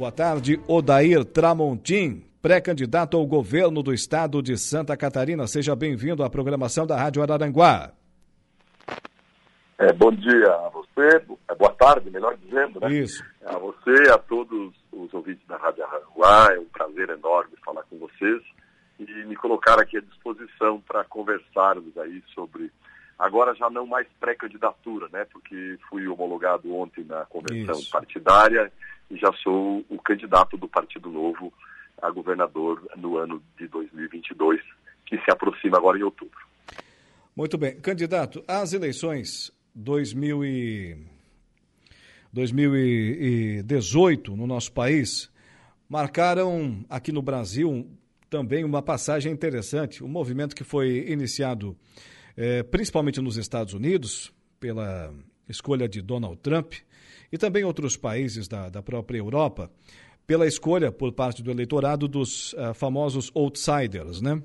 Boa tarde, Odair Tramontim, pré-candidato ao governo do estado de Santa Catarina. Seja bem-vindo à programação da Rádio Araranguá. É, bom dia a você, é, boa tarde, melhor dizendo, né? Isso. A você, a todos os ouvintes da Rádio Araranguá, é um prazer enorme falar com vocês e me colocar aqui à disposição para conversarmos aí sobre, agora já não mais pré-candidatura, né? Porque fui homologado ontem na convenção Isso. partidária e já sou o candidato do Partido Novo a governador no ano de 2022, que se aproxima agora em outubro. Muito bem. Candidato, as eleições 2000 e 2018 no nosso país marcaram aqui no Brasil também uma passagem interessante. Um movimento que foi iniciado eh, principalmente nos Estados Unidos pela escolha de Donald Trump e também outros países da, da própria Europa pela escolha por parte do eleitorado dos uh, famosos outsiders, né?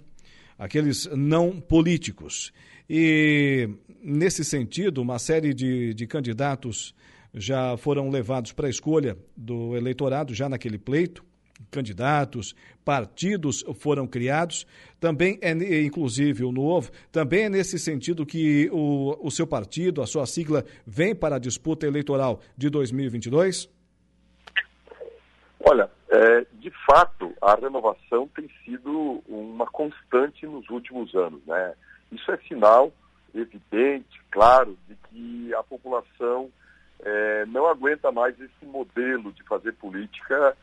Aqueles não políticos. E, nesse sentido, uma série de, de candidatos já foram levados para a escolha do eleitorado, já naquele pleito. Candidatos, partidos foram criados. Também é, inclusive, o novo, também é nesse sentido que o, o seu partido, a sua sigla, vem para a disputa eleitoral de 2022? Olha, é, de fato, a renovação tem sido uma constante nos últimos anos, né? Isso é sinal evidente, claro, de que a população é, não aguenta mais esse modelo de fazer política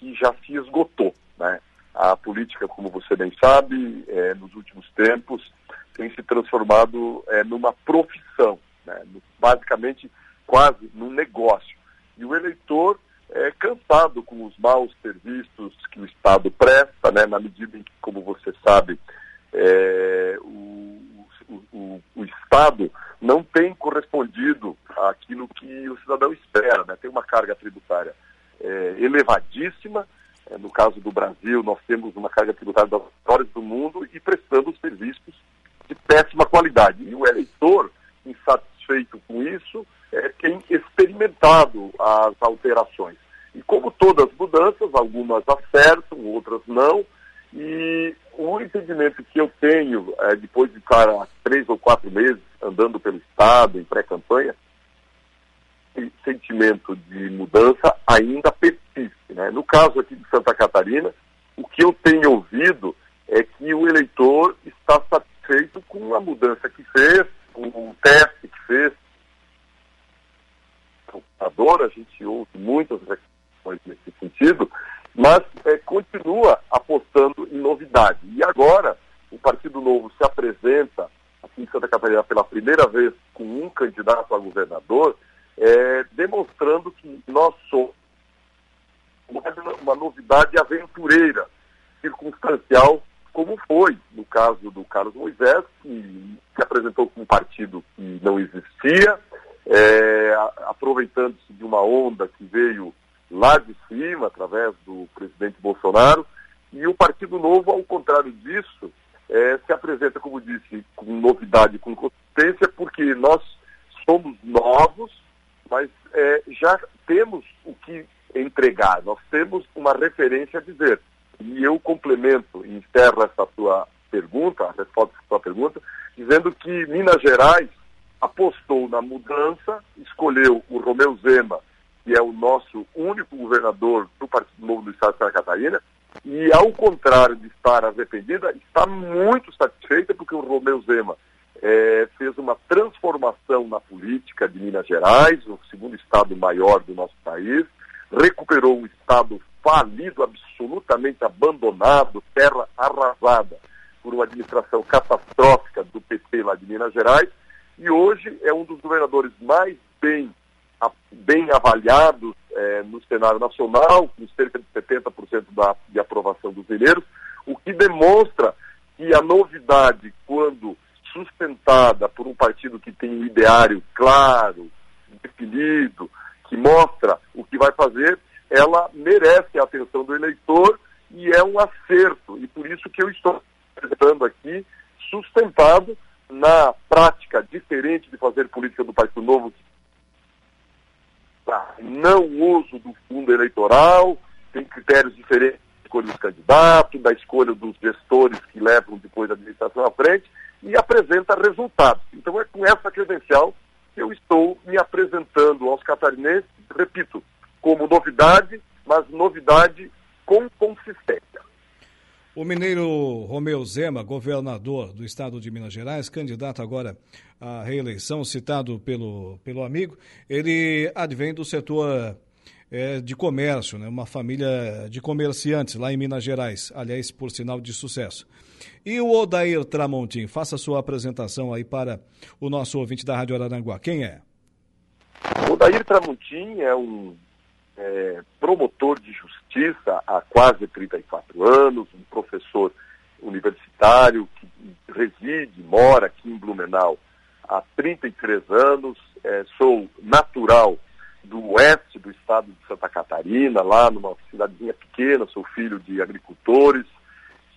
que já se esgotou. Né? A política, como você bem sabe, é, nos últimos tempos tem se transformado é, numa profissão, né? basicamente quase num negócio. E o eleitor é cansado com os maus serviços que o Estado presta, né? na medida em que, como você sabe, é, o, o, o, Estado não tem correspondido àquilo que o cidadão espera, né? tem uma carga tributária é, elevadíssima. É, no caso do Brasil, nós temos uma carga tributária das maiores do mundo e prestando serviços de péssima qualidade. E o eleitor, insatisfeito com isso, é, tem experimentado as alterações. E como todas as mudanças, algumas acertam, outras não, e o entendimento que eu tenho, é, depois de estar há três ou quatro meses andando pelo Estado, em pré-campanha, sentimento de mudança ainda persiste. Né? No caso aqui de Santa Catarina, o que eu tenho ouvido é que o eleitor está satisfeito com a mudança que fez, com o teste que fez. A gente ouve muitas reclamações nesse sentido, mas é, continua apostando em novidade. E agora, o Partido Novo se apresenta aqui em Santa Catarina pela primeira vez com um candidato a governador, é, demonstrando que nós somos uma novidade aventureira, circunstancial, como foi no caso do Carlos Moisés, que se apresentou com um partido que não existia, é, aproveitando-se de uma onda que veio lá de cima, através do presidente Bolsonaro, e o Partido Novo, ao contrário disso, é, se apresenta, como disse, com novidade, com consistência, porque nós somos novos, mas é, já temos o que entregar, nós temos uma referência a dizer. E eu complemento e encerro essa sua pergunta, a resposta à sua pergunta, dizendo que Minas Gerais apostou na mudança, escolheu o Romeu Zema que é o nosso único governador do Partido Novo do Estado de Santa Catarina, e ao contrário de estar arrependida, está muito satisfeita porque o Romeu Zema é, fez uma transformação na política de Minas Gerais, o segundo estado maior do nosso país, recuperou um estado falido, absolutamente abandonado, terra arrasada por uma administração catastrófica do PT lá de Minas Gerais, e hoje é um dos governadores mais bem bem avaliados é, no cenário nacional, com cerca de 70% da, de aprovação dos mineiros, o que demonstra que a novidade, quando sustentada por um partido que tem um ideário claro, definido, que mostra o que vai fazer, ela merece a atenção do eleitor e é um acerto. E por isso que eu estou apresentando aqui, sustentado na prática diferente de fazer política do Partido Novo, não uso do fundo eleitoral, tem critérios diferentes da escolha dos candidatos, da escolha dos gestores que levam depois a administração à frente e apresenta resultados. Então é com essa credencial que eu estou me apresentando aos catarinenses, repito, como novidade, mas novidade com consistência. O mineiro Romeu Zema, governador do estado de Minas Gerais, candidato agora à reeleição, citado pelo, pelo amigo, ele advém do setor é, de comércio, né? uma família de comerciantes lá em Minas Gerais, aliás, por sinal de sucesso. E o Odair Tramontim, faça sua apresentação aí para o nosso ouvinte da Rádio Araranguá. Quem é? O Odair Tramontim é um é, promotor de justiça há quase 34 anos, um professor universitário que reside, mora aqui em Blumenau há 33 anos, é, sou natural do oeste do estado de Santa Catarina, lá numa cidadezinha pequena, sou filho de agricultores,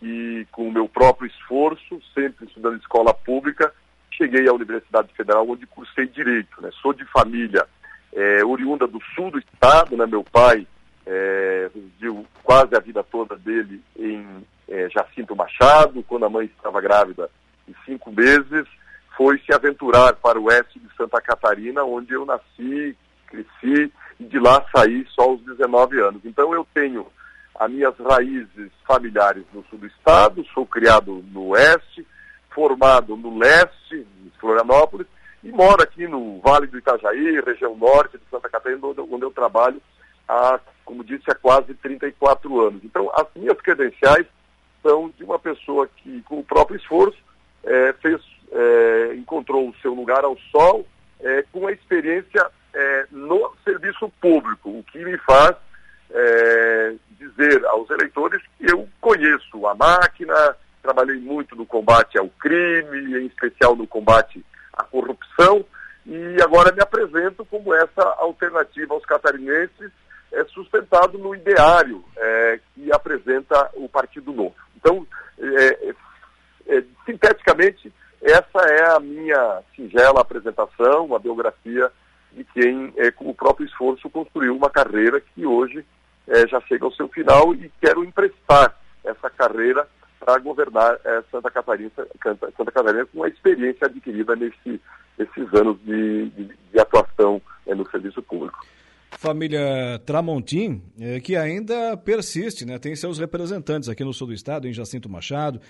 e com o meu próprio esforço, sempre estudando escola pública, cheguei à Universidade Federal, onde cursei Direito. Né? Sou de família é, oriunda do sul do estado, né? meu pai é, residiu quase a vida toda dele em é, Jacinto Machado, quando a mãe estava grávida de cinco meses, foi se aventurar para o oeste de Santa Catarina, onde eu nasci, cresci e de lá saí só aos 19 anos. Então eu tenho as minhas raízes familiares no sul do estado, sou criado no oeste, formado no leste, em Florianópolis, e moro aqui no Vale do Itajaí, região norte de Santa Catarina, onde, eu trabalho há, como disse, há quase 34 anos. Então, as minhas credenciais são de uma pessoa que, com o próprio esforço, é, fez, é, encontrou o seu lugar ao sol é, com a experiência é, no serviço público, o que me faz é, dizer aos eleitores que eu conheço a máquina, trabalhei muito no combate ao crime, em especial no combate à corrupção, e agora me apresento como essa alternativa aos catarinenses, é, sustentado no ideário é, que apresenta o Partido Novo. Então, é, é, sinteticamente, essa é a minha singela apresentação, uma biografia de quem, é, com o próprio esforço, construiu uma carreira que hoje é, já chega ao seu final e quero emprestar essa carreira para governar é, Santa, Catarina, Santa Catarina com a experiência adquirida nesse, nesses anos de, de, de atuação é, no serviço público. Família Tramontim, é, que ainda persiste, né? tem seus representantes aqui no sul do estado, em Jacinto Machado,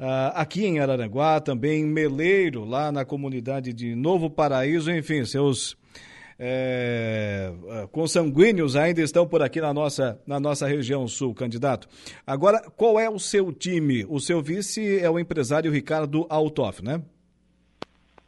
uh, aqui em Araranguá, também em Meleiro, lá na comunidade de Novo Paraíso, enfim, seus é, é, consanguíneos ainda estão por aqui na nossa, na nossa região sul, candidato. Agora, qual é o seu time? O seu vice é o empresário Ricardo Altoff, né?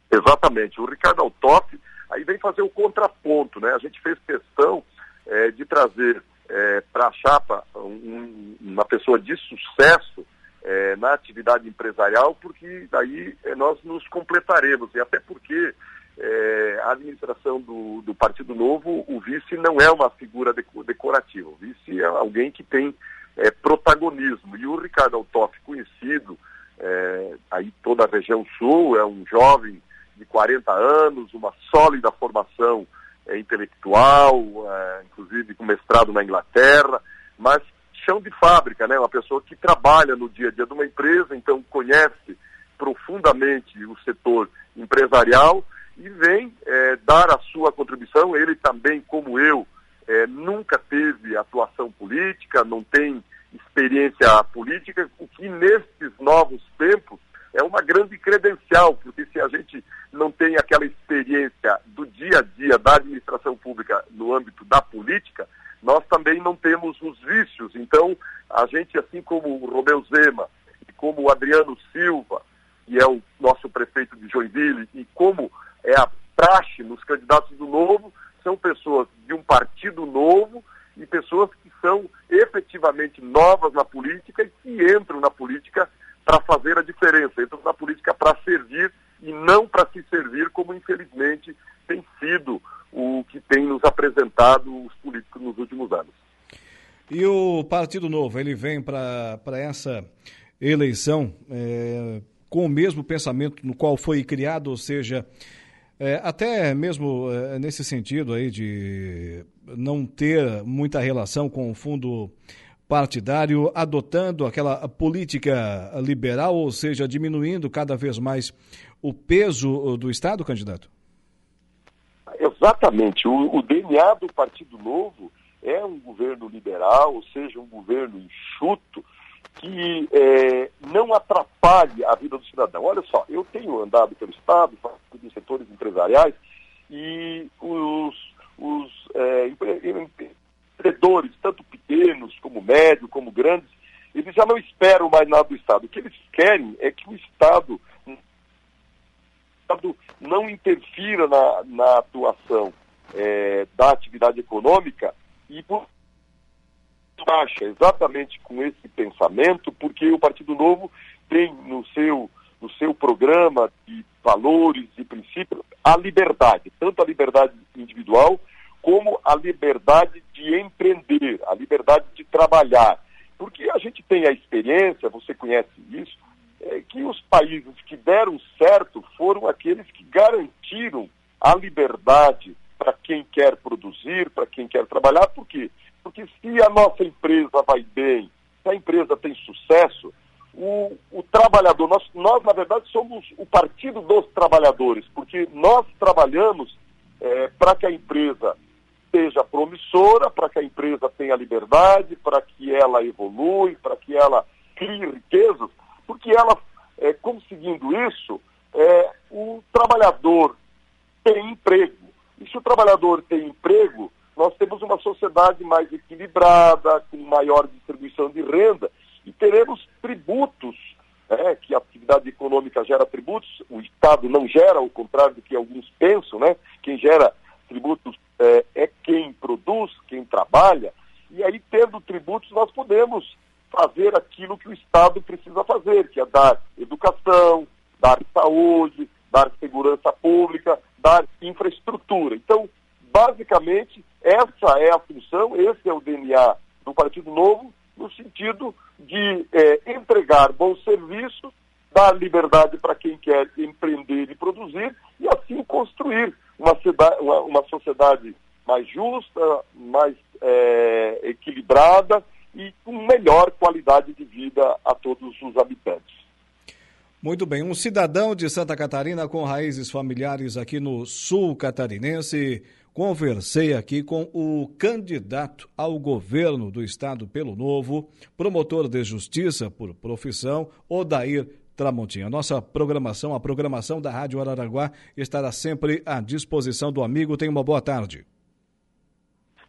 Exatamente. O Ricardo Altoff aí vem fazer o contraponto, né? A gente fez questão é, de trazer é, para a chapa um, uma pessoa de sucesso é, na atividade empresarial, porque daí é, nós nos completaremos. E até porque é, a administração do, do, Partido Novo, o vice não é uma figura decorativa, o vice é alguém que tem é, protagonismo. E o Ricardo Altoff, conhecido é, aí toda a região sul, é um jovem de 40 anos, uma sólida formação é, intelectual, é, inclusive com mestrado na Inglaterra, mas chão de fábrica, né? Uma pessoa que trabalha no dia a dia de uma empresa, então conhece profundamente o setor empresarial e vem é, dar a sua contribuição. Ele também, como eu, é, nunca teve atuação política, não tem experiência política, o que nesses novos tempos é uma grande credencial, porque se a gente não tem aquela experiência do dia a dia da administração pública no âmbito da política, nós também não temos os vícios. Então, a gente, assim como o Romeu Zema como o Adriano Silva, que é o nosso prefeito de Joinville, e como é a praxe nos candidatos do Novo, são pessoas de um partido novo e pessoas que são efetivamente novas na política e que entram na política para fazer a diferença, entram na política para servir e não para se servir, como infelizmente tem sido o que tem nos apresentado os políticos nos últimos anos. E o Partido Novo, ele vem para essa eleição é, com o mesmo pensamento no qual foi criado, ou seja, É, até mesmo é, nesse sentido aí de não ter muita relação com o fundo partidário, adotando aquela política liberal, ou seja, diminuindo cada vez mais o peso do Estado, candidato? Exatamente. O, o DNA do Partido Novo é um governo liberal, ou seja, um governo enxuto, que é, não atrapalhe a vida do cidadão. Olha só, eu tenho andado pelo Estado, empresariais, e os, os é, empreendedores, tanto pequenos como médios, como grandes, eles já não esperam mais nada do Estado. O que eles querem é que o Estado, o Estado não interfira na, na atuação é, da atividade econômica e por baixa exatamente com esse pensamento, porque o Partido Novo tem no seu, seu programa de valores e princípios a liberdade, tanto a liberdade individual como a liberdade de empreender, a liberdade de trabalhar. Porque a gente tem a experiência, você conhece isso, é que os países que deram certo foram aqueles que garantiram a liberdade para quem quer produzir, para quem quer trabalhar, por quê? Porque se a nossa empresa vai bem, se a empresa tem sucesso, o, o trabalhador, nós, nós, na verdade, somos o partido dos trabalhadores, porque nós trabalhamos é, para que a empresa seja promissora, para que a empresa tenha liberdade, para que ela evolui, para que ela crie riquezas, porque ela, é, conseguindo isso, é, o trabalhador tem emprego. E se o trabalhador tem emprego, nós temos uma sociedade mais equilibrada, com maior distribuição de renda, e teremos tributos, né, que a atividade econômica gera tributos, o Estado não gera, ao contrário do que alguns pensam, né? Quem gera tributos é, é quem produz, quem trabalha, e aí, tendo tributos, nós podemos fazer aquilo que o Estado precisa fazer, que é dar educação, dar saúde, dar segurança pública, dar infraestrutura. Então, basicamente, essa é a função, esse é o DNA do Partido Novo, no sentido de é, entregar bons serviços, dar liberdade para quem quer empreender e produzir, e assim construir uma, cidade, uma, uma sociedade mais justa, mais é, equilibrada e com melhor qualidade de vida a todos os habitantes. Muito bem, um cidadão de Santa Catarina com raízes familiares aqui no sul catarinense. Conversei aqui com o candidato ao governo do estado pelo Novo, promotor de justiça por profissão, Odair Tramontinha. Nossa programação, a programação da Rádio Araranguá, estará sempre à disposição do amigo. Tenha uma boa tarde.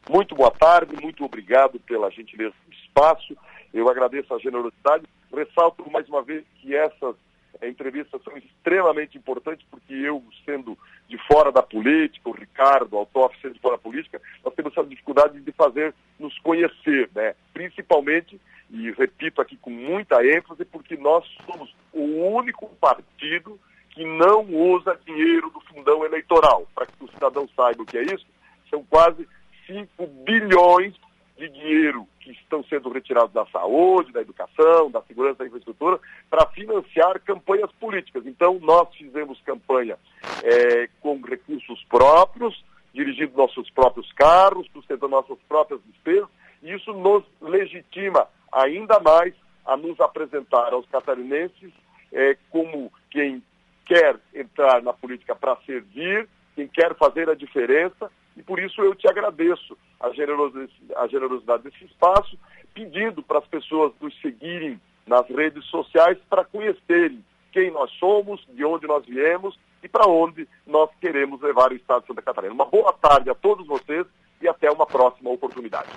Muito boa tarde, muito obrigado pela gentileza do espaço. Eu agradeço a generosidade. Ressalto mais uma vez que essas entrevistas são extremamente importantes, porque eu, sendo de fora da política, o Ricardo, o Altoff, sendo de fora da política, nós temos essa dificuldade de fazer nos conhecer, né? Principalmente, e repito aqui com muita ênfase, porque nós somos o único partido que não usa dinheiro do fundão eleitoral. Para que o cidadão saiba o que é isso, são quase 5 bilhões de dinheiro que estão sendo retirados da saúde, da educação, da segurança da infraestrutura, para financiar campanhas políticas. Então, nós fizemos campanha é, com recursos próprios, dirigindo nossos próprios carros, sustentando nossas próprias despesas, e isso nos legitima ainda mais a nos apresentar aos catarinenses é, como quem quer entrar na política para servir, quem quer fazer a diferença e por isso eu te agradeço a generosidade, a generosidade desse espaço, pedindo para as pessoas nos seguirem nas redes sociais para conhecerem quem nós somos, de onde nós viemos e para onde nós queremos levar o Estado de Santa Catarina. Uma boa tarde a todos vocês e até uma próxima oportunidade.